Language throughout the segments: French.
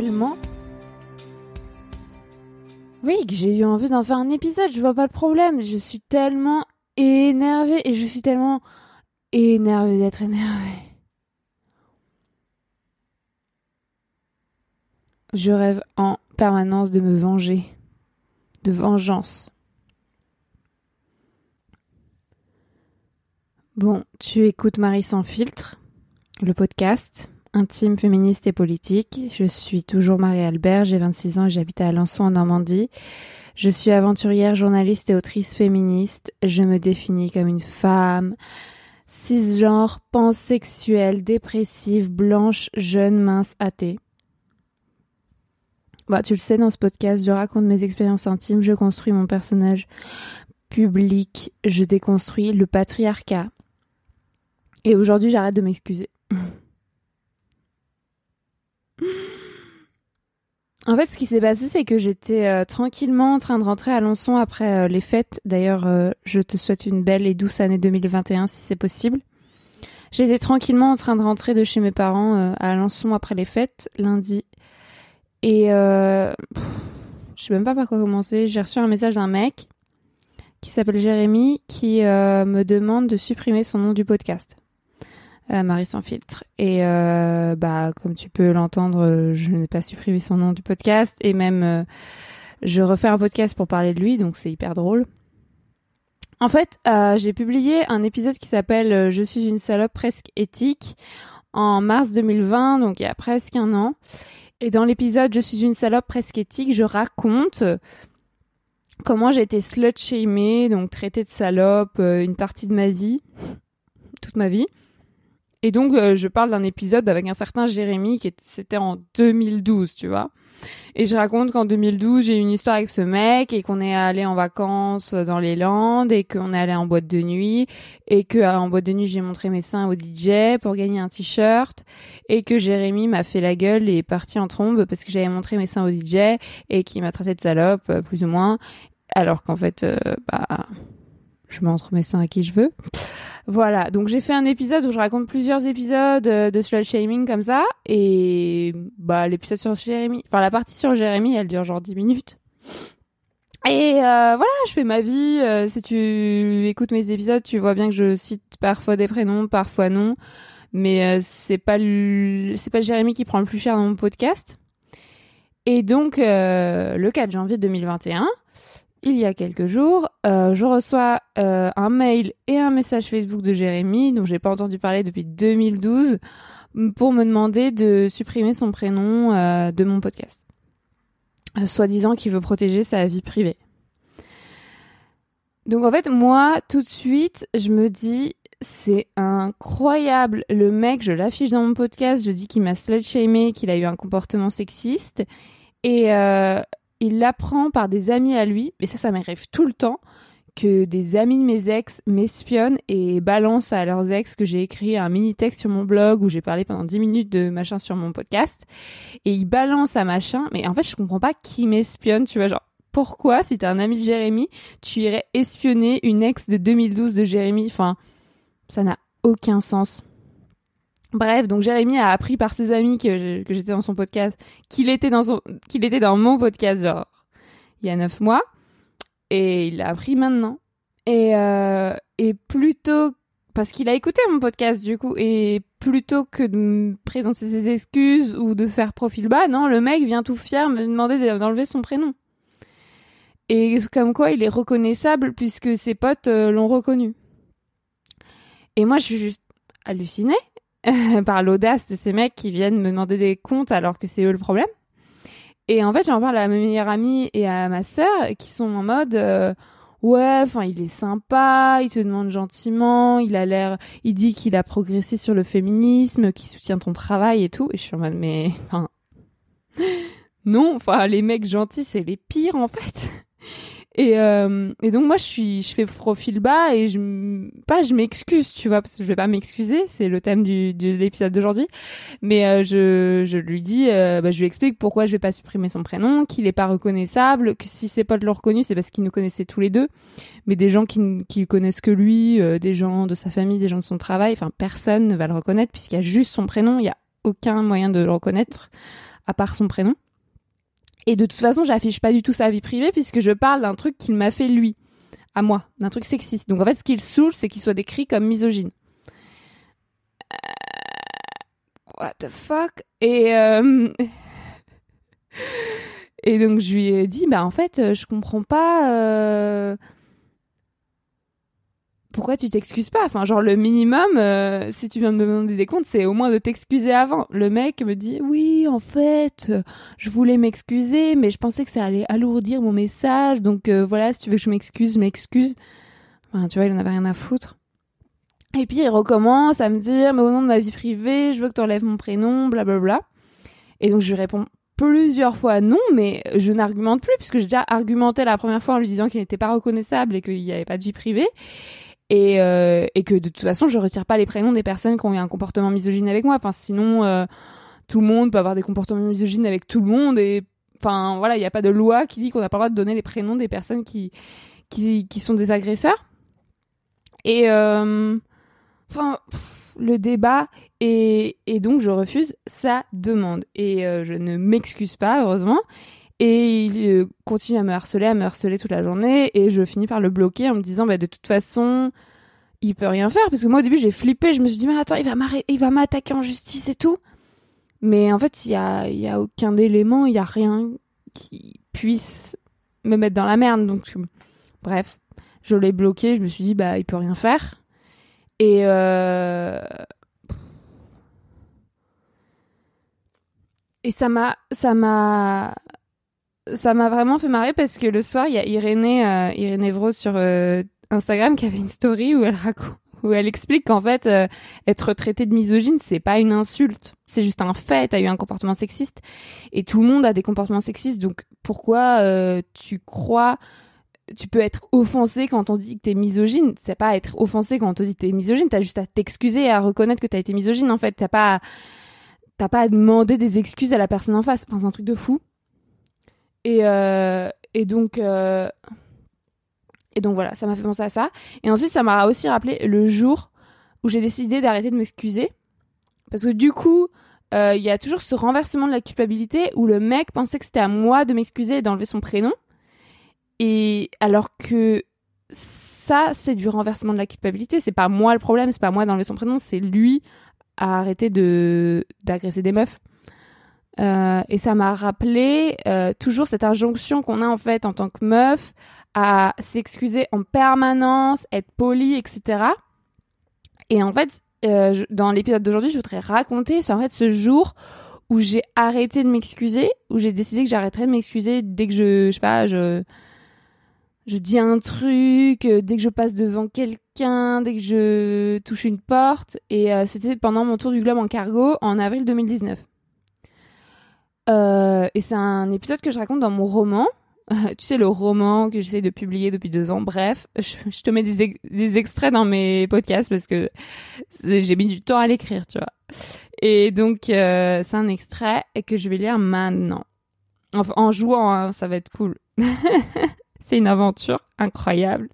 tellement. Oui, que j'ai eu envie d'en faire un épisode, je vois pas le problème. Je suis tellement énervée et je suis tellement énervée d'être énervée. Je rêve en permanence de me venger, de vengeance. Bon, tu écoutes Marie sans filtre, le podcast intime, féministe et politique. Je suis toujours Marie-Albert, j'ai 26 ans et j'habite à Alençon en Normandie. Je suis aventurière, journaliste et autrice féministe. Je me définis comme une femme cisgenre, pansexuelle, dépressive, blanche, jeune, mince, athée. Bah, tu le sais, dans ce podcast, je raconte mes expériences intimes, je construis mon personnage public, je déconstruis le patriarcat, et aujourd'hui, j'arrête de m'excuser. En fait, ce qui s'est passé, c'est que j'étais euh, tranquillement en train de rentrer à Alençon après euh, les fêtes. D'ailleurs, euh, je te souhaite une belle et douce année 2021 si c'est possible. J'étais tranquillement en train de rentrer de chez mes parents à Alençon après les fêtes, lundi. Et je sais même pas par quoi commencer. J'ai reçu un message d'un mec qui s'appelle Jérémy qui me demande de supprimer son nom du podcast. Marie sans filtre. Et euh, bah comme tu peux l'entendre, je n'ai pas supprimé son nom du podcast et même euh, je refais un podcast pour parler de lui, donc c'est hyper drôle. En fait, euh, j'ai publié un épisode qui s'appelle Je suis une salope presque éthique en mars 2020, donc il y a presque un an. Et dans l'épisode Je suis une salope presque éthique, je raconte comment j'ai été slut-shamée, donc traitée de salope une partie de ma vie, toute ma vie. Et donc, euh, je parle d'un épisode avec un certain Jérémy, qui c'était en 2012, tu vois. Et je raconte qu'en 2012, j'ai eu une histoire avec ce mec et qu'on est allé en vacances dans les Landes et qu'on est allé en boîte de nuit et que euh, en boîte de nuit, j'ai montré mes seins au DJ pour gagner un t-shirt et que Jérémy m'a fait la gueule et est parti en trombe parce que j'avais montré mes seins au DJ et qu'il m'a traité de salope, euh, plus ou moins. Alors qu'en fait, bah, je montre mes seins à qui je veux. Voilà, donc j'ai fait un épisode où je raconte plusieurs épisodes euh, de slut shaming comme ça, et bah l'épisode sur Jérémy, enfin la partie sur Jérémy, elle dure genre 10 minutes. Et euh, voilà, je fais ma vie. Euh, si tu écoutes mes épisodes, tu vois bien que je cite parfois des prénoms, parfois non, mais c'est pas c'est pas Jérémy qui prend le plus cher dans mon podcast. Et donc le 4 janvier 2021 il y a quelques jours, euh, je reçois euh, un mail et un message Facebook de Jérémy, dont j'ai pas entendu parler depuis 2012, pour me demander de supprimer son prénom euh, de mon podcast, soi-disant qu'il veut protéger sa vie privée. Donc en fait, moi, tout de suite, je me dis, c'est incroyable. Le mec, je l'affiche dans mon podcast, je dis qu'il m'a slut-shamé, qu'il a eu un comportement sexiste. Et, il l'apprend par des amis à lui, mais ça, ça m'arrive tout le temps, que des amis de mes ex m'espionnent et balancent à leurs ex que j'ai écrit un mini texte sur mon blog où j'ai parlé pendant 10 minutes de machin sur mon podcast. Et ils balancent à machin, mais en fait, je comprends pas qui m'espionne, tu vois, genre, pourquoi, si t'es un ami de Jérémy, tu irais espionner une ex de 2012 de Jérémy? Enfin, ça n'a aucun sens. Bref, donc Jérémy a appris par ses amis que, j'étais dans son podcast, qu'il était dans son, qu'il était dans mon podcast, genre, il y a neuf mois. Et il l'a appris maintenant. Et, euh, et plutôt, parce qu'il a écouté mon podcast, du coup, et plutôt que de me présenter ses excuses ou de faire profil bas, non, le mec vient tout fier me demander d'enlever son prénom. Et comme quoi, il est reconnaissable puisque ses potes euh, l'ont reconnu. Et moi, je suis juste hallucinée. par l'audace de ces mecs qui viennent me demander des comptes alors que c'est eux le problème. Et en fait, j'en parle à ma meilleure amie et à ma sœur qui sont en mode euh, ouais, enfin, il est sympa, il te demande gentiment, il a l'air, il dit qu'il a progressé sur le féminisme, qu'il soutient ton travail et tout. Et je suis en mode mais non, enfin les mecs gentils c'est les pires en fait. Et, euh, et donc moi je suis, je fais profil bas et je, pas je m'excuse, tu vois, parce que je vais pas m'excuser, c'est le thème du, de l'épisode d'aujourd'hui. Mais euh, je, je lui dis, euh, bah, je lui explique pourquoi je vais pas supprimer son prénom, qu'il est pas reconnaissable, que si ses potes l'ont reconnu, c'est parce qu'ils nous connaissaient tous les deux. Mais des gens qui, qui connaissent que lui, des gens de sa famille, des gens de son travail, enfin personne ne va le reconnaître puisqu'il y a juste son prénom, il y a aucun moyen de le reconnaître à part son prénom. Et de toute façon, j'affiche pas du tout sa vie privée puisque je parle d'un truc qu'il m'a fait lui, à moi, d'un truc sexiste. Donc en fait, ce qu'il saoule, c'est qu'il soit décrit comme misogyne. Euh, what the fuck? Et euh, et donc je lui ai dit, bah en fait, je comprends pas pourquoi tu t'excuses pas? Enfin, genre le minimum, euh, si tu viens de me demander des comptes, c'est au moins de t'excuser avant. Le mec me dit oui, en fait, je voulais m'excuser, mais je pensais que ça allait alourdir mon message, donc euh, voilà, si tu veux que je m'excuse, m'excuse. Enfin, tu vois, il en avait rien à foutre. Et puis il recommence à me dire, mais au nom de ma vie privée, je veux que tu enlèves mon prénom, blablabla. Et donc je lui réponds plusieurs fois non, mais je n'argumente plus puisque j'ai déjà argumenté la première fois en lui disant qu'il n'était pas reconnaissable et qu'il n'y avait pas de vie privée et, euh, et que de toute façon je retire pas les prénoms des personnes qui ont eu un comportement misogyne avec moi. Sinon euh, tout le monde peut avoir des comportements misogynes avec tout le monde et enfin voilà il n'y a pas de loi qui dit qu'on n'a pas le droit de donner les prénoms des personnes qui qui, sont des agresseurs. Et euh, enfin le débat et donc je refuse sa demande. Et je ne m'excuse pas heureusement et il euh, continue à me harceler, à me harceler toute la journée. Et je finis par le bloquer en me disant, bah, de toute façon, il peut rien faire. Parce que moi, au début, j'ai flippé. Je me suis dit, mais attends, il va m'attaquer en justice et tout. Mais en fait, il y a, y a aucun élément, il y a rien qui puisse me mettre dans la merde. Donc, bref, je l'ai bloqué. Je me suis dit, bah, il peut rien faire. Et euh... et ça m'a ça m'a ça m'a vraiment fait marrer parce que le soir, il y a Irénée, euh, Irénée Vros sur euh, Instagram qui avait une story où elle raconte où elle explique qu'en fait euh, être traité de misogyne c'est pas une insulte. C'est juste un fait. T'as eu un comportement sexiste. Et tout le monde a des comportements sexistes. Donc pourquoi euh, tu crois tu peux être offensé quand on dit que t'es misogyne? C'est pas être offensé quand on te dit que t'es misogyne. T'as juste à t'excuser et à reconnaître que t'as été misogyne en fait. T'as pas t'as pas à demander des excuses à la personne en face. Enfin, c'est un truc de fou et, euh. Euh, et donc voilà, ça m'a fait penser à ça. Et ensuite, ça m'a aussi rappelé le jour où j'ai décidé d'arrêter de m'excuser. Parce que du coup, euh, il y a toujours ce renversement de la culpabilité où le mec pensait que c'était à moi de m'excuser et d'enlever son prénom. Et alors que ça, c'est du renversement de la culpabilité. C'est pas moi le problème, c'est pas moi d'enlever son prénom, c'est lui à arrêter de d'agresser des meufs. Euh, et ça m'a rappelé euh, toujours cette injonction qu'on a en fait en tant que meuf à s'excuser en permanence, être poli, etc. Et en fait, euh, dans l'épisode d'aujourd'hui, je voudrais raconter en fait ce jour où j'ai arrêté de m'excuser, où j'ai décidé que j'arrêterais de m'excuser dès que je, je sais pas, je, je dis un truc, dès que je passe devant quelqu'un, dès que je touche une porte. Et c'était pendant mon tour du globe en cargo en avril 2019. Euh, et c'est un épisode que je raconte dans mon roman. tu sais, le roman que j'essaie de publier depuis deux ans. Bref, je, te mets des, des, extraits dans mes podcasts parce que j'ai mis du temps à l'écrire, tu vois. Et donc, euh, c'est un extrait que je vais lire maintenant. Enfin, en jouant, hein, ça va être cool. c'est une aventure incroyable.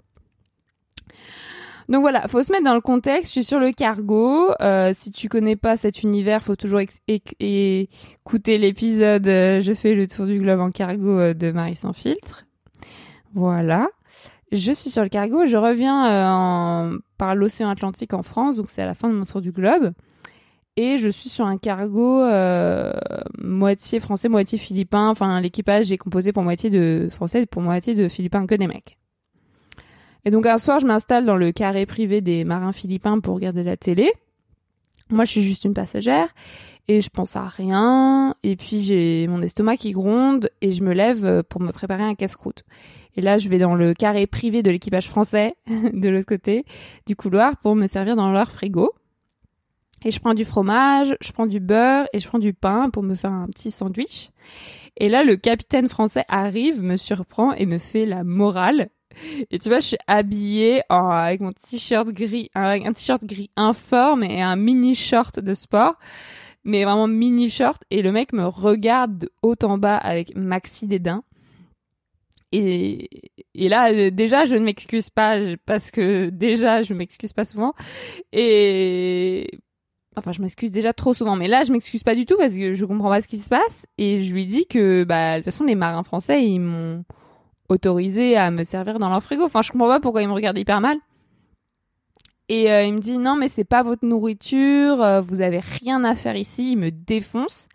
Donc voilà, faut se mettre dans le contexte. Je suis sur le cargo. Euh, si tu connais pas cet univers, faut toujours écouter l'épisode euh, Je fais le tour du globe en cargo euh, de Marie sans filtre. Voilà. Je suis sur le cargo. Je reviens par l'océan Atlantique en France, donc c'est à la fin de mon tour du globe. Et je suis sur un cargo moitié français, moitié philippin. Enfin, l'équipage est composé pour moitié de français et pour moitié de philippins que des mecs. Et donc un soir, je m'installe dans le carré privé des marins philippins pour regarder la télé. Moi, je suis juste une passagère et je pense à rien. Et puis j'ai mon estomac qui gronde et je me lève pour me préparer un casse-croûte. Et là, je vais dans le carré privé de l'équipage français de l'autre côté du couloir pour me servir dans leur frigo. Et je prends du fromage, je prends du beurre et je prends du pain pour me faire un petit sandwich. Et là, le capitaine français arrive, me surprend et me fait la morale. Et tu vois, je suis habillée avec mon t-shirt gris, un, t-shirt gris informe et un mini short de sport, mais vraiment mini short. Et le mec me regarde de haut en bas avec maxi dédain. Et, et là, euh, déjà, je ne m'excuse pas parce que déjà, je m'excuse pas souvent. Et enfin, je m'excuse déjà trop souvent, mais là, je m'excuse pas du tout parce que je comprends pas ce qui se passe. Et je lui dis que, bah, de toute façon, les marins français, ils m'ont autorisé à me servir dans leur frigo. Enfin, je comprends pas pourquoi ils me regardent hyper mal. Et euh, il me dit non, mais c'est pas votre nourriture, euh, vous avez rien à faire ici. Il me défonce.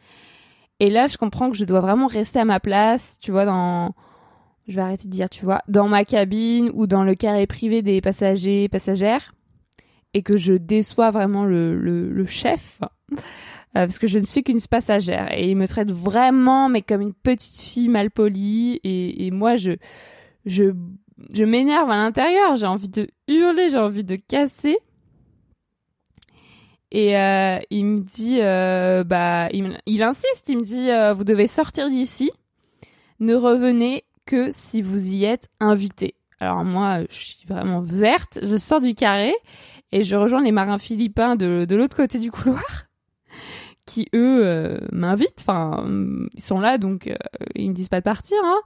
Et là, je comprends que je dois vraiment rester à ma place, tu vois, dans je vais arrêter de dire, tu vois, dans ma cabine ou dans le carré privé des passagers, passagères, et que je déçois vraiment le, chef, parce que je ne suis qu'une passagère, et il me traite vraiment, mais comme une petite fille mal polie, et, et moi, je, je, je m'énerve à l'intérieur, j'ai envie de hurler, j'ai envie de casser. Et euh, il me dit, euh, bah, il, il, insiste, il me dit, vous devez sortir d'ici, ne revenez que si vous y êtes invité. Alors moi, je suis vraiment verte, je sors du carré et je rejoins les marins philippins de, de l'autre côté du couloir qui eux euh, m'invitent, enfin ils sont là donc euh, ils me disent pas de partir hein,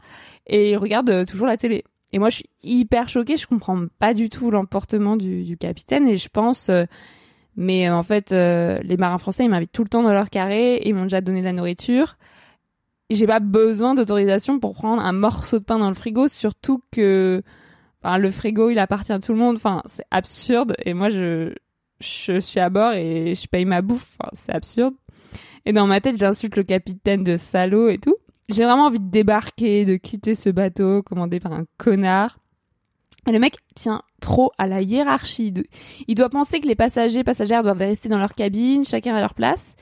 et ils regardent euh, toujours la télé. Et moi je suis hyper choquée, je comprends pas du tout l'emportement du, capitaine et je pense mais en fait les marins français ils m'invitent tout le temps dans leur carré, ils m'ont déjà donné de la nourriture j'ai pas besoin d'autorisation pour prendre un morceau de pain dans le frigo, surtout que enfin, le frigo il appartient à tout le monde. Enfin, c'est absurde. Et moi, je, je suis à bord et je paye ma bouffe. Enfin, c'est absurde. Et dans ma tête, j'insulte le capitaine de salaud et tout. J'ai vraiment envie de débarquer, de quitter ce bateau commandé par un connard. Et le mec tient trop à la hiérarchie. Il doit penser que les passagers, passagères doivent rester dans leur cabine, chacun à leur place.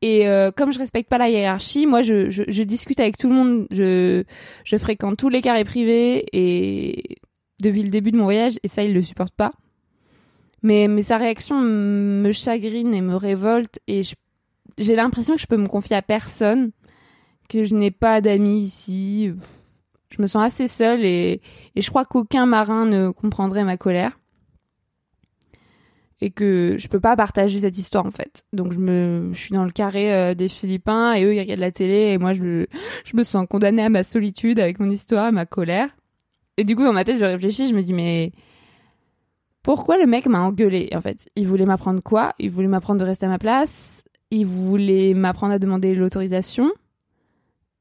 Et euh, comme je respecte pas la hiérarchie, moi je, je, je, discute avec tout le monde, je, je fréquente tous les carrés privés et depuis le début de mon voyage et ça il le supporte pas. Mais, mais sa réaction me chagrine et me révolte et j'ai l'impression que je peux me confier à personne, que je n'ai pas d'amis ici. Je me sens assez seule et, je crois qu'aucun marin ne comprendrait ma colère et que je peux pas partager cette histoire en fait. Donc je me suis dans le carré euh, des Philippins et eux ils regardent la télé et moi je me je me sens condamnée à ma solitude avec mon histoire, ma colère. Et du coup dans ma tête je réfléchis, je me dis mais pourquoi le mec m'a engueulé en fait? Il voulait m'apprendre quoi? Il voulait m'apprendre de rester à ma place, il voulait m'apprendre à demander l'autorisation.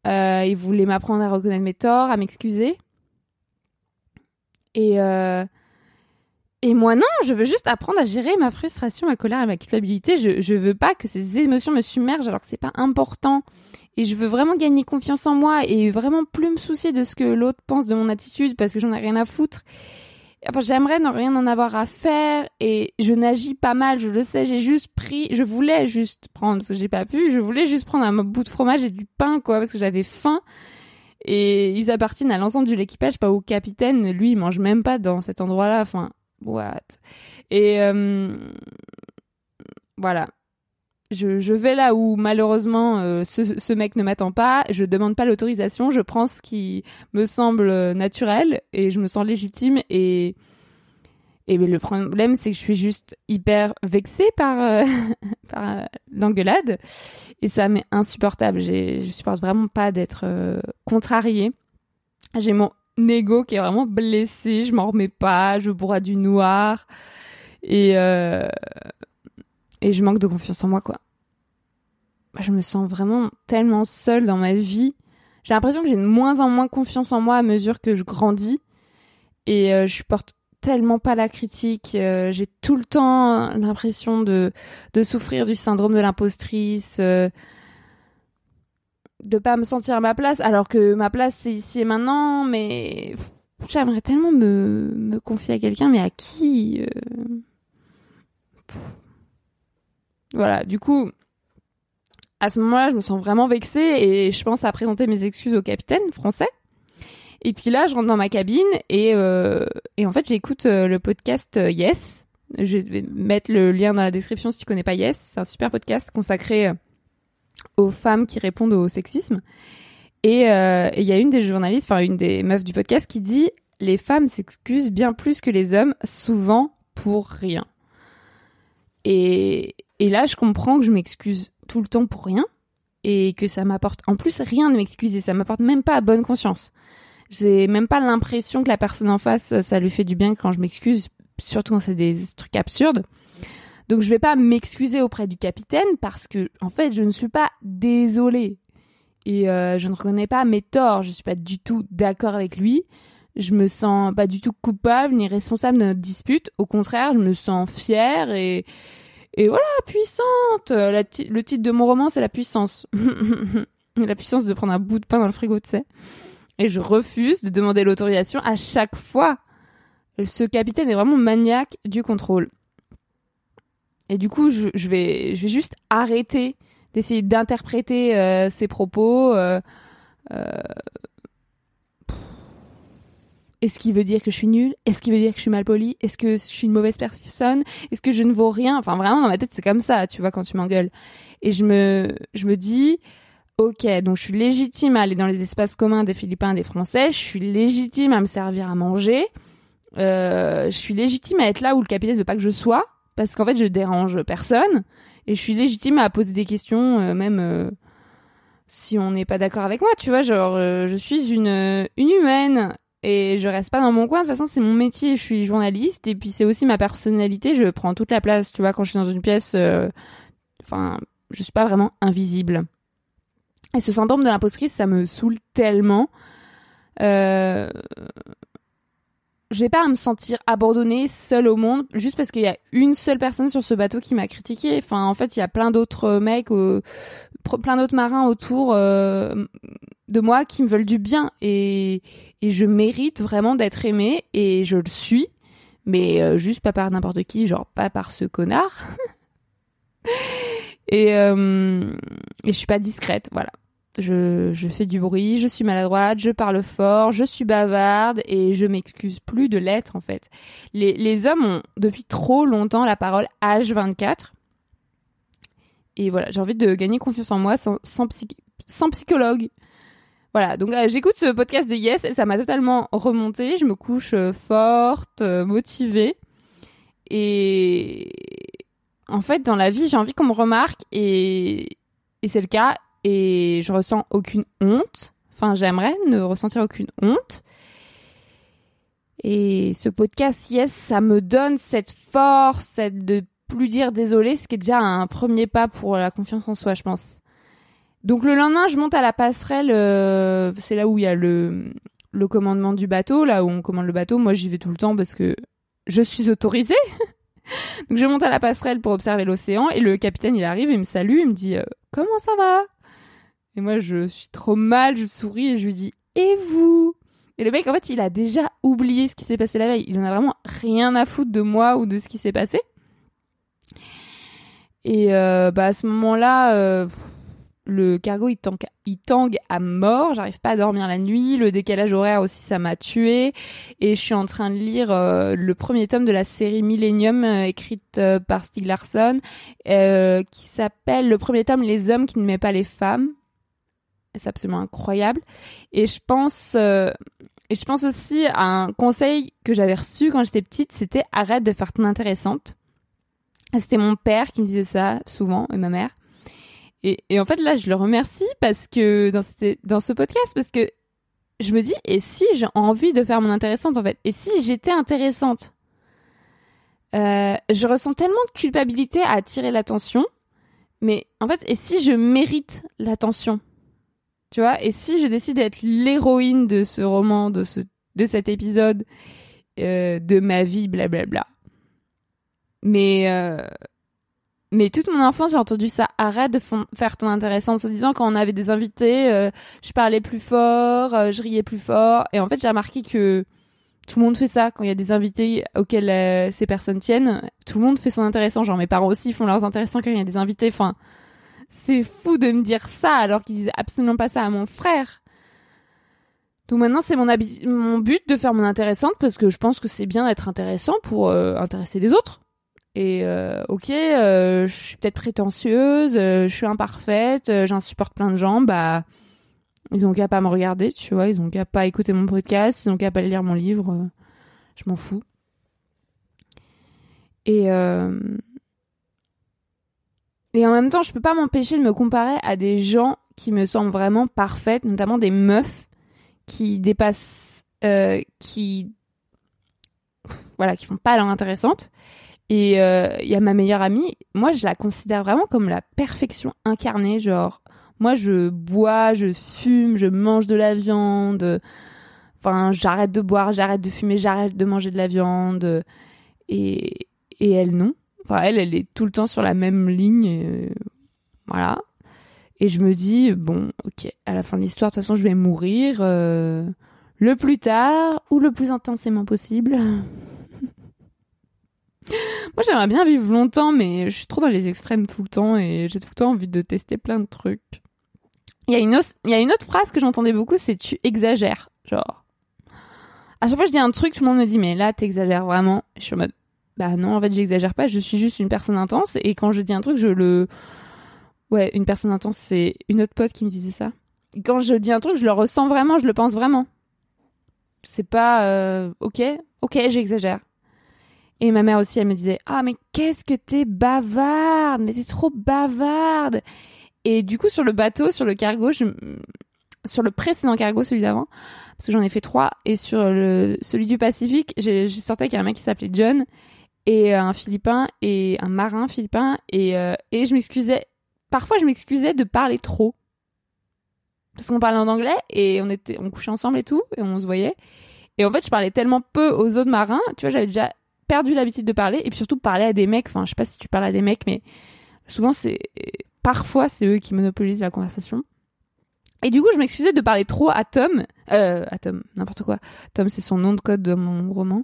Euh, il voulait m'apprendre à reconnaître mes torts, à m'excuser. Et euh, et moi, non, je veux juste apprendre à gérer ma frustration, ma colère et ma culpabilité. Je, je veux pas que ces émotions me submergent alors que c'est pas important. Et je veux vraiment gagner confiance en moi et vraiment plus me soucier de ce que l'autre pense de mon attitude parce que j'en ai rien à foutre. Enfin, j'aimerais ne rien en avoir à faire et je n'agis pas mal, je le sais, j'ai juste pris, je voulais juste prendre parce que j'ai pas pu, je voulais juste prendre un bout de fromage et du pain quoi parce que j'avais faim. Et ils appartiennent à l'ensemble de l'équipage, pas au capitaine. Lui, il mange même pas dans cet endroit-là. Enfin, what? Et euh, voilà. Je, vais là où malheureusement euh, ce, mec ne m'attend pas, je demande pas l'autorisation, je prends ce qui me semble naturel et je me sens légitime et et le problème c'est que je suis juste hyper vexée par, euh, l'engueulade et ça m'est insupportable. Je supporte vraiment pas d'être contrariée. J'ai mon négo qui est vraiment blessé, je m'en remets pas, je bois du noir et euh, et je manque de confiance en moi quoi. Je me sens vraiment tellement seule dans ma vie. J'ai l'impression que j'ai de moins en moins confiance en moi à mesure que je grandis et euh, je supporte tellement pas la critique. Euh, j'ai tout le temps l'impression de de souffrir du syndrome de l'impostrice de pas me sentir à ma place, alors que ma place c'est ici et maintenant, mais j'aimerais tellement me, me, confier à quelqu'un, mais à qui euh? Voilà, du coup, à ce moment-là, je me sens vraiment vexée et je pense à présenter mes excuses au capitaine français. Et puis là, je rentre dans ma cabine et, euh, et en fait, j'écoute euh, le podcast Yes. Je vais mettre le lien dans la description si tu connais pas Yes. C'est un super podcast consacré aux femmes qui répondent au sexisme. Et il y a une des journalistes, enfin une des meufs du podcast qui dit les femmes s'excusent bien plus que les hommes, souvent pour rien. Et, et là, je comprends que je m'excuse tout le temps pour rien et que ça m'apporte en plus rien de m'excuser, ça m'apporte même pas à bonne conscience. J'ai même pas l'impression que la personne en face, ça lui fait du bien quand je m'excuse, surtout quand c'est des trucs absurdes. Donc je vais pas m'excuser auprès du capitaine parce que en fait je ne suis pas désolée et euh, je ne reconnais pas mes torts. Je suis pas du tout d'accord avec lui. Je me sens pas du tout coupable ni responsable de notre dispute. Au contraire, je me sens fière et et voilà puissante. le titre de mon roman c'est la puissance. la puissance de prendre un bout de pain dans le frigo, tu sais. Et je refuse de demander l'autorisation à chaque fois. Ce capitaine est vraiment maniaque du contrôle. Et du coup, je, vais, juste arrêter d'essayer d'interpréter euh, ses propos. Euh, euh, est-ce qu'il veut dire que je suis nulle? Est-ce qu'il veut dire que je suis mal polie Est-ce que je suis une mauvaise personne? Est-ce que je ne vaux rien? Enfin, vraiment, dans ma tête, c'est comme ça, tu vois, quand tu m'engueules. Et je me, je me dis, ok, donc je suis légitime à aller dans les espaces communs des Philippins et des Français. Je suis légitime à me servir à manger. je suis légitime à être là où le capitaine ne veut pas que je sois parce qu'en fait je dérange personne et je suis légitime à poser des questions euh, même euh, si on n'est pas d'accord avec moi tu vois genre euh, je suis une une humaine et je reste pas dans mon coin. De toute façon c'est mon métier. Je suis journaliste. Et puis c'est aussi ma personnalité. Je prends toute la place. Tu vois quand je suis dans une pièce enfin je suis pas vraiment invisible. Et ce syndrome de l'impostrice ça me saoule tellement. Euh, j'ai pas à me sentir abandonnée, seule au monde, juste parce qu'il y a une seule personne sur ce bateau qui m'a critiqué. Enfin, en fait, il y a plein d'autres mecs, plein d'autres marins autour euh, de moi qui me veulent du bien et, et je mérite vraiment d'être aimée et je le suis, mais euh, juste pas par n'importe qui, genre pas par ce connard. et, euh, et je suis pas discrète, voilà je, fais du bruit, je suis maladroite, je parle fort, je suis bavarde et je m'excuse plus de l'être en fait. Les, hommes ont depuis trop longtemps la parole H24. Et voilà, j'ai envie de gagner confiance en moi sans, sans, psychologue. Voilà, donc euh, j'écoute ce podcast de Yes et ça m'a totalement remonté. Je me couche euh, forte, euh, motivée. Et en fait, dans la vie, j'ai envie qu'on me remarque et, et c'est le cas et je ressens aucune honte. Enfin, j'aimerais ne ressentir aucune honte. Et ce podcast, yes, ça me donne cette force, cette de plus dire désolé, ce qui est déjà un premier pas pour la confiance en soi, je pense. Donc le lendemain, je monte à la passerelle, euh, c'est là où il y a le, commandement du bateau, là où on commande le bateau. Moi, j'y vais tout le temps parce que je suis autorisée. Donc je monte à la passerelle pour observer l'océan et le capitaine, il arrive, il me salue, il me dit euh, Comment ça va? Et moi, je suis trop mal, je souris et je lui dis Et vous? Et le mec, en fait, il a déjà oublié ce qui s'est passé la veille. Il en a vraiment rien à foutre de moi ou de ce qui s'est passé. Et euh, bah, à ce moment-là, euh, le cargo il tangue, à mort. J'arrive pas à dormir la nuit. Le décalage horaire aussi, ça m'a tué. Et je suis en train de lire euh, le premier tome de la série Millennium écrite par Stieg Larsson, qui s'appelle le premier tome Les hommes qui ne mettent pas les femmes c'est absolument incroyable. Et je pense, euh, et je pense aussi à un conseil que j'avais reçu quand j'étais petite, c'était arrête de faire ton intéressante. C'était mon père qui me disait ça souvent et ma mère. Et, en fait là, je le remercie parce que dans, dans ce podcast, parce que je me dis, et si j'ai envie de faire mon intéressante en fait, et si j'étais intéressante, euh, je ressens tellement de culpabilité à attirer l'attention, mais en fait, et si je mérite l'attention? Tu vois, et si je décide d'être l'héroïne de ce roman, de, ce, de cet épisode, euh, de ma vie, blablabla. Mais, euh, mais toute mon enfance, j'ai entendu ça. Arrête de faire ton intéressant en se disant quand on avait des invités, euh, je parlais plus fort, je riais plus fort. Et en fait, j'ai remarqué que tout le monde fait ça quand il y a des invités auxquels ces personnes tiennent. Tout le monde fait son intéressant. Genre mes parents aussi font leurs intéressants quand il y a des invités. Enfin, c'est fou de me dire ça alors qu'ils disaient absolument pas ça à mon frère. Donc maintenant, c'est mon, but de faire mon intéressante parce que je pense que c'est bien d'être intéressant pour euh, intéresser les autres. Et euh, ok, euh, je suis peut-être prétentieuse, je suis imparfaite, j'insupporte plein de gens, bah Ils ont qu'à pas me regarder, tu vois. Ils ont qu'à pas écouter mon podcast. Ils ont qu'à pas lire mon livre. Je m'en fous. Et, et en même temps, je peux pas m'empêcher de me comparer à des gens qui me semblent vraiment parfaites, notamment des meufs qui dépassent, euh, qui, voilà, qui font pas l'air intéressantes. Et euh, il y a ma meilleure amie, moi je la considère vraiment comme la perfection incarnée, genre moi je bois, je fume, je mange de la viande, enfin j'arrête de boire, j'arrête de fumer, j'arrête de manger de la viande, et, et elle non. Enfin, elle, elle est tout le temps sur la même ligne. Euh, voilà. Et je me dis, bon, ok, à la fin de l'histoire, de toute façon, je vais mourir euh, le plus tard ou le plus intensément possible. Moi, j'aimerais bien vivre longtemps, mais je suis trop dans les extrêmes tout le temps et j'ai tout le temps envie de tester plein de trucs. Il y a une, autre, phrase que j'entendais beaucoup, c'est tu exagères. Genre, à chaque fois que je dis un truc, tout le monde me dit, mais là, t'exagères vraiment. Je suis en mode, bah non, en fait, j'exagère pas, je suis juste une personne intense et quand je dis un truc, je le. Ouais, une personne intense, c'est une autre pote qui me disait ça. quand je dis un truc, je le ressens vraiment, je le pense vraiment. C'est pas euh, ok, ok, j'exagère. Et ma mère aussi, elle me disait Ah, mais qu'est-ce que t'es bavarde Mais t'es trop bavarde Et du coup, sur le bateau, sur le cargo, je... sur le précédent cargo, celui d'avant, parce que j'en ai fait trois, et sur le... celui du Pacifique, j'ai sorti avec un mec qui s'appelait John, et un Philippin et un marin philippin et, euh, et je m'excusais. Parfois je m'excusais de parler trop. Parce qu'on parlait en anglais et on était on couchait ensemble et tout et on se voyait. Et en fait je parlais tellement peu aux autres marins tu vois j'avais déjà perdu l'habitude de parler et puis surtout parler à des mecs. Enfin je sais pas si tu parles à des mecs mais souvent c'est parfois c'est eux qui monopolisent la conversation et du coup, je m'excusais de parler trop à Tom, euh, à Tom, n'importe quoi. Tom, c'est son nom de code de mon roman.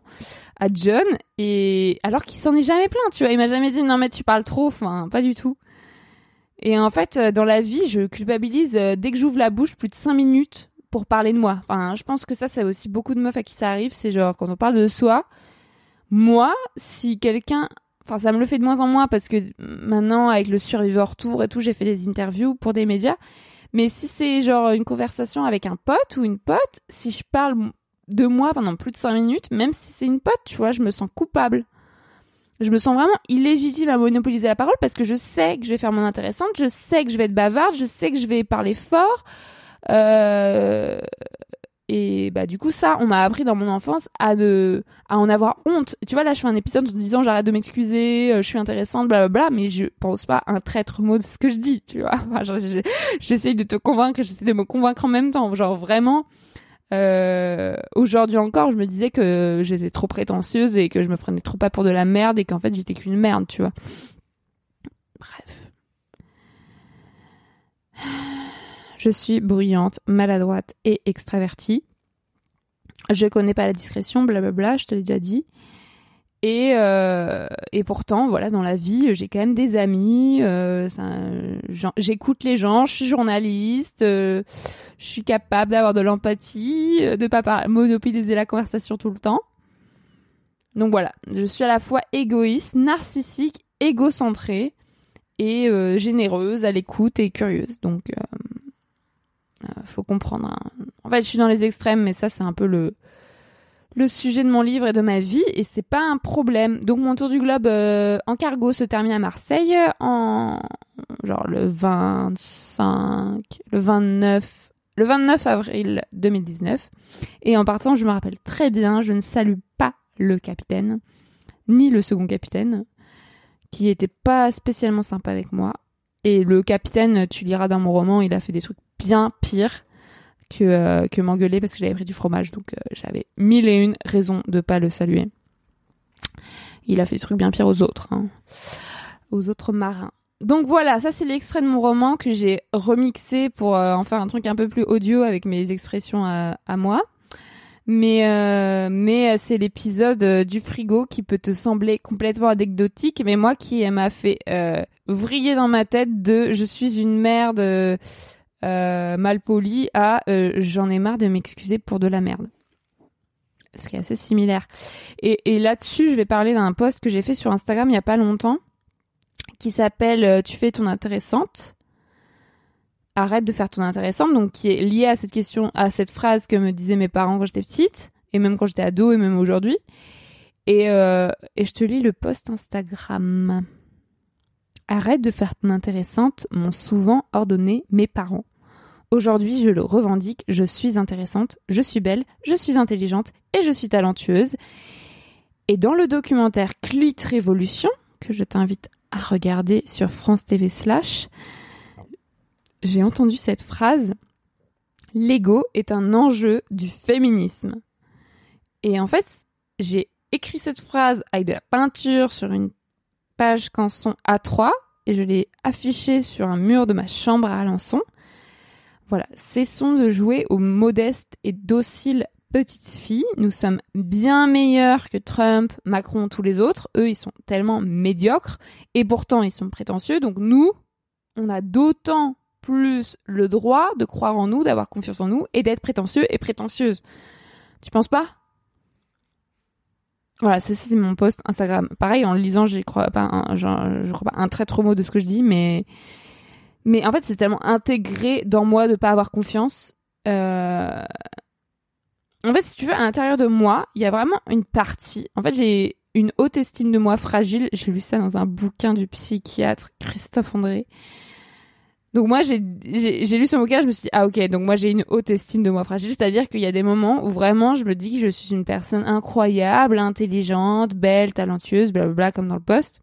À John, et alors qu'il s'en est jamais plaint, tu vois. Il m'a jamais dit non mais tu parles trop, enfin pas du tout. Et en fait, euh, dans la vie, je culpabilise euh, dès que j'ouvre la bouche plus de 5 minutes pour parler de moi. Enfin, je pense que ça, c'est aussi beaucoup de meufs à qui ça arrive. C'est genre quand on parle de soi. Moi, si quelqu'un Enfin, ça me le fait de moins en moins parce que maintenant, avec le Survivor Tour et tout, j'ai fait des interviews pour des médias. Mais si c'est genre une conversation avec un pote ou une pote, si je parle de moi pendant plus de 5 minutes, même si c'est une pote, tu vois, je me sens coupable. Je me sens vraiment illégitime à monopoliser la parole parce que je sais que je vais faire mon intéressante, je sais que je vais être bavarde, je sais que je vais parler fort. Euh, et bah du coup ça, on m'a appris dans mon enfance à à en avoir honte. tu vois là, je fais un épisode en disant j'arrête de m'excuser, euh, je suis intéressante, blablabla, mais je pense pas un traître mot de ce que je dis, tu vois. J'essaye de te convaincre, j'essaie de me convaincre en même temps. Genre vraiment, euh, aujourd'hui encore, je me disais que j'étais trop prétentieuse et que je me prenais trop pas pour de la merde et qu'en fait j'étais qu'une merde, tu vois. Bref. Je suis bruyante, maladroite et extravertie. Je connais pas la discrétion, blablabla, je te l'ai déjà dit. Et, euh, et pourtant, voilà, dans la vie, j'ai quand même des amis. Euh, J'écoute les gens, je suis journaliste, euh, je suis capable d'avoir de l'empathie, de pas monopoliser la conversation tout le temps. Donc voilà, je suis à la fois égoïste, narcissique, égocentrée et généreuse, à l'écoute et curieuse. Donc faut comprendre. En fait, je suis dans les extrêmes, mais ça, c'est un peu le le sujet de mon livre et de ma vie, et c'est pas un problème. Donc mon tour du globe euh, en cargo se termine à Marseille en genre le 25, le 29, le 29 avril 2019. Et en partant, je me rappelle très bien, je ne salue pas le capitaine, ni le second capitaine, qui était pas spécialement sympa avec moi. Et le capitaine, tu liras dans mon roman, il a fait des trucs bien pire que, euh, que m'engueuler parce que j'avais pris du fromage. Donc euh, j'avais mille et une raisons de pas le saluer. Il a fait des trucs bien pires aux autres, hein. aux autres marins. Donc voilà, ça c'est l'extrait de mon roman que j'ai remixé pour euh, en faire un truc un peu plus audio avec mes expressions à, moi. Mais, mais c'est l'épisode du frigo qui peut te sembler complètement anecdotique, mais moi qui m'a fait vriller dans ma tête de je suis une merde euh, mal poli à euh, j'en ai marre de m'excuser pour de la merde. Ce qui est assez similaire. Et, là-dessus, je vais parler d'un post que j'ai fait sur Instagram il y a pas longtemps qui s'appelle euh, Tu fais ton intéressante. Arrête de faire ton intéressante, donc qui est liée à cette question, à cette phrase que me disaient mes parents quand j'étais petite, et même quand j'étais ado, et même aujourd'hui. Et, euh, et je te lis le post Instagram. Arrête de faire ton intéressante, m'ont souvent ordonné mes parents. Aujourd'hui, je le revendique, je suis intéressante, je suis belle, je suis intelligente et je suis talentueuse. Et dans le documentaire Clit Révolution, que je t'invite à regarder sur France TV slash, j'ai entendu cette phrase L'ego est un enjeu du féminisme. Et en fait, j'ai écrit cette phrase avec de la peinture sur une page canson A3 et je l'ai affichée sur un mur de ma chambre à Alençon. Voilà, cessons de jouer aux modestes et dociles petites filles. Nous sommes bien meilleurs que Trump, Macron, tous les autres. Eux, ils sont tellement médiocres et pourtant ils sont prétentieux. Donc nous, on a d'autant plus le droit de croire en nous, d'avoir confiance en nous et d'être prétentieux et prétentieuse. Tu penses pas? Voilà, ça c'est mon post Instagram. Pareil, en le lisant, je crois pas je crois pas un très trop mot de ce que je dis, mais mais en fait c'est tellement intégré dans moi de pas avoir confiance. Euh... En fait, si tu veux, à l'intérieur de moi, il y a vraiment une partie. En fait, j'ai une haute estime de moi fragile. J'ai lu ça dans un bouquin du psychiatre Christophe André. Donc moi, j'ai lu ce bouquin, je me suis dit, ah ok, donc moi j'ai une haute estime de moi fragile, c'est-à-dire qu'il y a des moments où vraiment je me dis que je suis une personne incroyable, intelligente, belle, talentueuse, blablabla, comme dans le poste,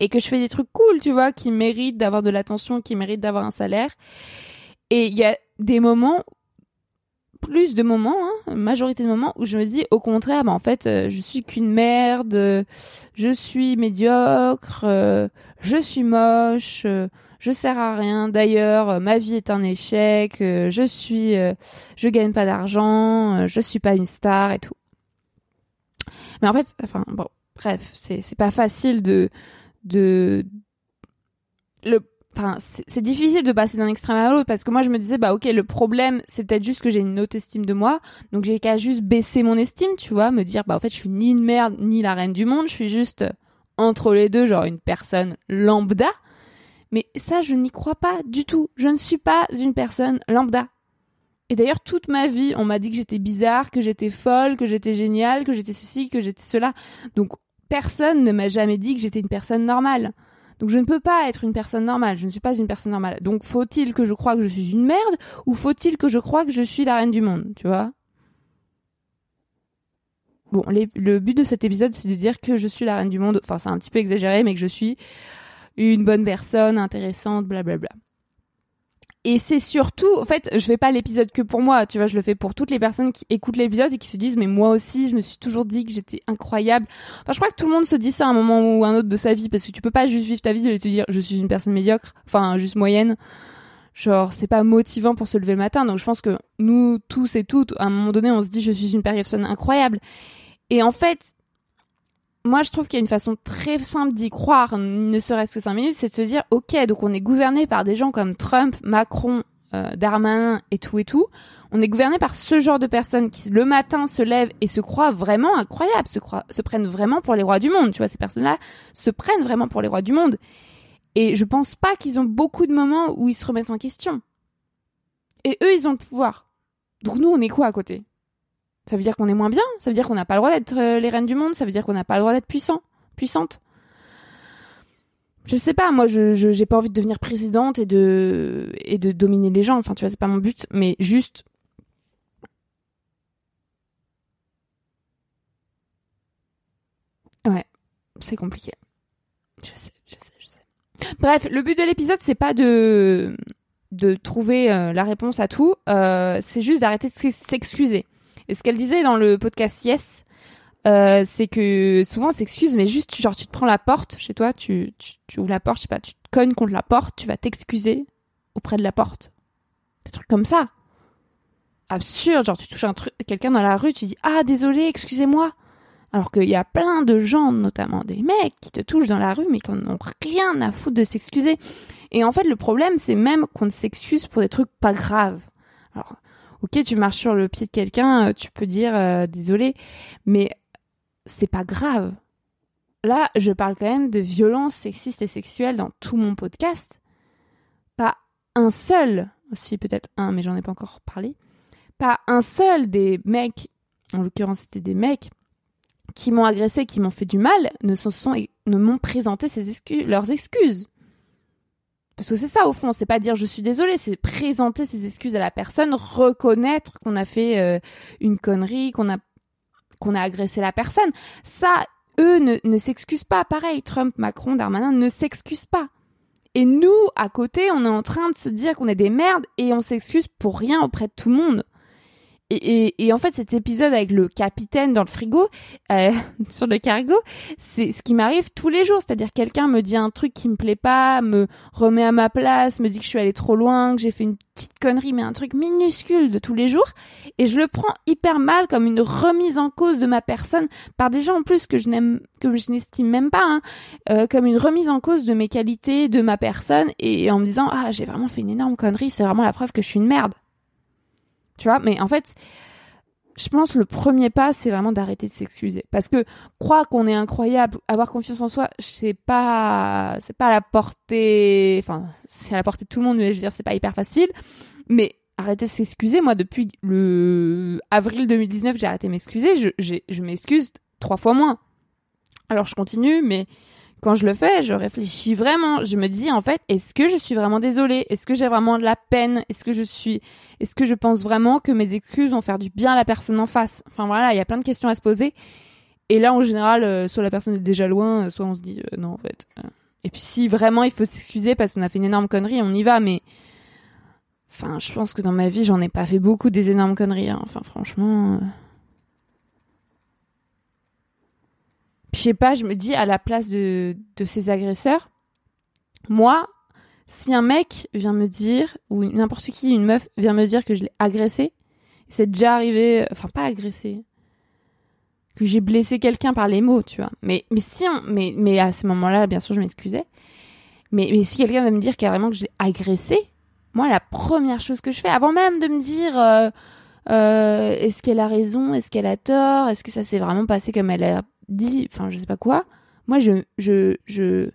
et que je fais des trucs cool, tu vois, qui méritent d'avoir de l'attention, qui méritent d'avoir un salaire. Et il y a des moments, plus de moments, hein, majorité de moments, où je me dis, au contraire, bah en fait, euh, je suis qu'une merde, je suis médiocre, euh, je suis moche. Je sers à rien. D'ailleurs, euh, ma vie est un échec. Euh, je suis, euh, je gagne pas d'argent. je suis pas une star et tout. Mais en fait, enfin bon, bref, c'est c'est pas facile de de le Enfin, c'est difficile de passer d'un extrême à l'autre parce que moi je me disais bah ok le problème c'est peut-être juste que j'ai une haute estime de moi donc j'ai qu'à juste baisser mon estime tu vois me dire bah en fait je suis ni une merde ni la reine du monde je suis juste entre les deux genre une personne lambda mais ça, je n'y crois pas du tout. Je ne suis pas une personne lambda. Et d'ailleurs, toute ma vie, on m'a dit que j'étais bizarre, que j'étais folle, que j'étais géniale, que j'étais ceci, que j'étais cela. Donc, personne ne m'a jamais dit que j'étais une personne normale. Donc, je ne peux pas être une personne normale. Je ne suis pas une personne normale. Donc, faut-il que je croie que je suis une merde ou faut-il que je croie que je suis la reine du monde, tu vois? Bon, le but de cet épisode, c'est de dire que je suis la reine du monde. Enfin, c'est un petit peu exagéré, mais que je suis une bonne personne, intéressante, blablabla. Et c'est surtout, en fait, je fais pas l'épisode que pour moi, tu vois, je le fais pour toutes les personnes qui écoutent l'épisode et qui se disent, mais moi aussi, je me suis toujours dit que j'étais incroyable. Enfin, je crois que tout le monde se dit ça à un moment ou un autre de sa vie, parce que tu peux pas juste vivre ta vie et te dire, je suis une personne médiocre, enfin, juste moyenne. Genre, c'est pas motivant pour se lever le matin. Donc, je pense que nous, tous et toutes, à un moment donné, on se dit, je suis une personne incroyable. Et en fait, moi, je trouve qu'il y a une façon très simple d'y croire, ne serait-ce que cinq minutes, c'est de se dire, ok, donc on est gouverné par des gens comme Trump, Macron, euh, Darmanin et tout et tout. On est gouverné par ce genre de personnes qui le matin se lèvent et se croient vraiment incroyables, se, prennent vraiment pour les rois du monde. Tu vois, ces personnes-là se prennent vraiment pour les rois du monde. Et je pense pas qu'ils ont beaucoup de moments où ils se remettent en question. Et eux, ils ont le pouvoir. Donc nous, on est quoi à côté? Ça veut dire qu'on est moins bien Ça veut dire qu'on n'a pas le droit d'être euh, les reines du monde Ça veut dire qu'on n'a pas le droit d'être puissant Puissante Je sais pas, moi je j'ai pas envie de devenir présidente et de et de dominer les gens, enfin tu vois, c'est pas mon but, mais juste Ouais, c'est compliqué. Je sais, je sais, je sais. Bref, le but de l'épisode c'est pas de de trouver euh, la réponse à tout, euh, c'est juste d'arrêter de s'excuser. Et ce qu'elle disait dans le podcast Yes, euh, c'est que souvent on s'excuse, mais juste genre tu te prends la porte chez toi, tu, tu, ouvres la porte, je sais pas, tu te cognes contre la porte, tu vas t'excuser auprès de la porte. Des trucs comme ça. Absurde, genre tu touches un truc, quelqu'un dans la rue, tu dis ah désolé, excusez-moi. Alors qu'il y a plein de gens, notamment des mecs, qui te touchent dans la rue, mais qui n'ont rien à foutre de s'excuser. Et en fait, le problème, c'est même qu'on s'excuse pour des trucs pas graves. Alors, ok, tu marches sur le pied de quelqu'un, euh, tu peux dire euh, désolé, mais c'est pas grave. Là, je parle quand même de violences sexistes et sexuelles dans tout mon podcast. Pas un seul, aussi peut-être un, mais j'en ai pas encore parlé, pas un seul des mecs, en l'occurrence c'était des mecs, qui m'ont agressé, qui m'ont fait du mal, ne se sont, ne m'ont présenté leurs excuses. Parce que c'est ça au fond, c'est pas dire je suis désolé, c'est présenter ses excuses à la personne, reconnaître qu'on a fait euh, une connerie, qu'on a qu'on a agressé la personne. Ça, eux ne, ne s'excusent pas. Pareil, Trump, Macron, Darmanin ne s'excusent pas. Et nous, à côté, on est en train de se dire qu'on est des merdes et on s'excuse pour rien auprès de tout le monde. Et, en fait, cet épisode avec le capitaine dans le frigo, euh, sur le cargo, c'est ce qui m'arrive tous les jours. C'est-à-dire quelqu'un me dit un truc qui me plaît pas, me remet à ma place, me dit que je suis allée trop loin, que j'ai fait une petite connerie, mais un truc minuscule de tous les jours. Et je le prends hyper mal comme une remise en cause de ma personne par des gens en plus que je n'aime, que je n'estime même pas, hein, euh, comme une remise en cause de mes qualités, de ma personne, et en me disant ah j'ai vraiment fait une énorme connerie, c'est vraiment la preuve que je suis une merde. Tu vois, mais en fait, je pense que le premier pas, c'est vraiment d'arrêter de s'excuser. Parce que croire qu'on est incroyable, avoir confiance en soi, c'est pas, c'est pas à la portée, enfin, c'est à la portée de tout le monde, mais je veux dire, c'est pas hyper facile. Mais arrêter de s'excuser, moi, depuis le avril 2019, j'ai arrêté de m'excuser, je, je m'excuse trois fois moins. Alors je continue, mais quand je le fais, je réfléchis vraiment. Je me dis en fait, est-ce que je suis vraiment désolée? Est-ce que j'ai vraiment de la peine? Est-ce que je suis Est-ce que je pense vraiment que mes excuses vont faire du bien à la personne en face? Enfin voilà, il y a plein de questions à se poser. Et là, en général, euh, soit la personne est déjà loin, soit on se dit euh, non en fait. Euh. Et puis si vraiment il faut s'excuser parce qu'on a fait une énorme connerie, on y va. Mais enfin, je pense que dans ma vie, j'en ai pas fait beaucoup des énormes conneries. Hein. Enfin franchement. Je sais pas, je me dis à la place de, de ces agresseurs, moi, si un mec vient me dire, ou n'importe qui, une meuf vient me dire que je l'ai agressé, c'est déjà arrivé, enfin pas agressé, que j'ai blessé quelqu'un par les mots, tu vois. Mais, si mais, mais à ce moment-là, bien sûr, je m'excusais. Mais, si quelqu'un va me dire carrément que je l'ai agressé, moi, la première chose que je fais, avant même de me dire, euh, euh, est-ce qu'elle a raison, est-ce qu'elle a tort, est-ce que ça s'est vraiment passé comme elle a dit, enfin je sais pas quoi, moi je je je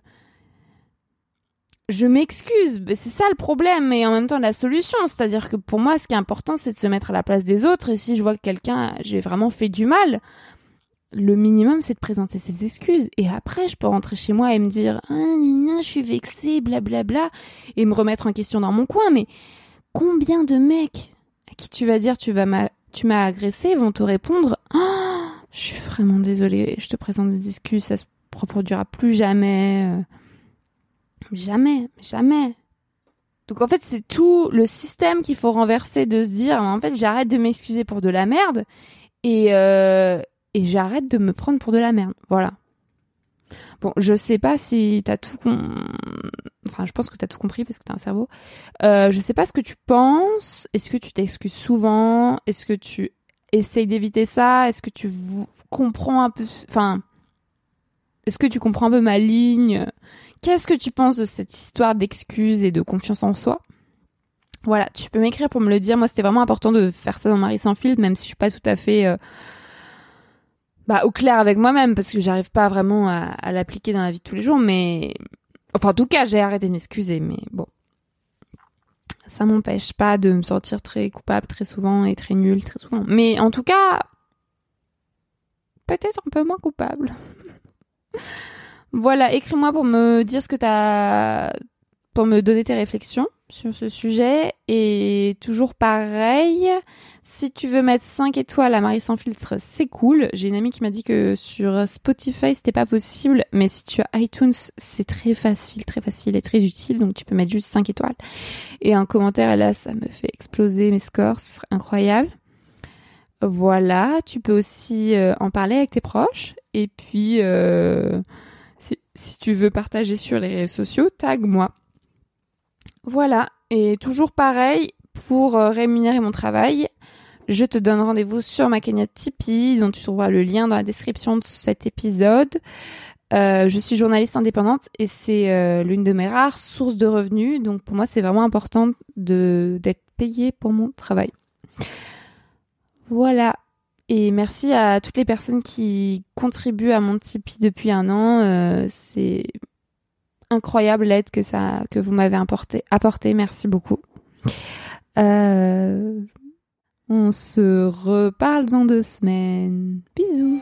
je m'excuse, c'est ça le problème et en même temps la solution, c'est-à-dire que pour moi ce qui est important c'est de se mettre à la place des autres. Et si je vois que quelqu'un j'ai vraiment fait du mal, le minimum c'est de présenter ses excuses. Et après je peux rentrer chez moi et me dire ah, je suis vexée blablabla et me remettre en question dans mon coin. Mais combien de mecs à qui tu vas dire tu vas tu m'as agressé vont te répondre oh, je suis vraiment désolée, je te présente des excuses, ça se reproduira plus jamais. Euh. Jamais, jamais. Donc en fait, c'est tout le système qu'il faut renverser de se dire, en fait, j'arrête de m'excuser pour de la merde et, euh, et j'arrête de me prendre pour de la merde. Voilà. Bon, je sais pas si t'as tout enfin, je pense que t'as tout compris parce que t'as un cerveau. Euh, je sais pas ce que tu penses. Est-ce que tu t'excuses souvent? Est-ce que tu essaye d'éviter ça Est-ce que tu comprends un peu, enfin, est-ce que tu comprends un peu ma ligne? Qu'est-ce que tu penses de cette histoire d'excuses et de confiance en soi? Voilà, tu peux m'écrire pour me le dire. Moi, c'était vraiment important de faire ça dans Marie sans fil, même si je suis pas tout à fait euh, bah, au clair avec moi-même, parce que j'arrive pas vraiment à, à l'appliquer dans la vie de tous les jours. Mais enfin, en tout cas, j'ai arrêté de m'excuser. Mais bon, ça m'empêche pas de me sentir très coupable très souvent et très nulle très souvent. Mais en tout cas, peut-être un peu moins coupable. voilà, écris-moi pour me dire ce que t'as, pour me donner tes réflexions sur ce sujet. Et toujours pareil, si tu veux mettre 5 étoiles à Marie sans filtre, c'est cool. J'ai une amie qui m'a dit que sur Spotify, c'était pas possible. Mais si tu as iTunes, c'est très facile, très facile et très utile. Donc tu peux mettre juste 5 étoiles. Et un commentaire, là, ça me fait exploser mes scores. Ce serait incroyable. Voilà, tu peux aussi euh, en parler avec tes proches. Et puis, euh, si, si tu veux partager sur les réseaux sociaux, tag moi. Voilà, et toujours pareil, pour euh, rémunérer mon travail, je te donne rendez-vous sur ma cagnotte Tipeee, dont tu trouveras le lien dans la description de cet épisode. Euh, je suis journaliste indépendante et c'est euh, l'une de mes rares sources de revenus. Donc pour moi, c'est vraiment important d'être payé pour mon travail. Voilà. Et merci à toutes les personnes qui contribuent à mon Tipeee depuis un an. c'est incroyable l'aide que ça que vous m'avez apporté. Apporté, merci beaucoup. Euh, on se reparle dans deux semaines. Bisous.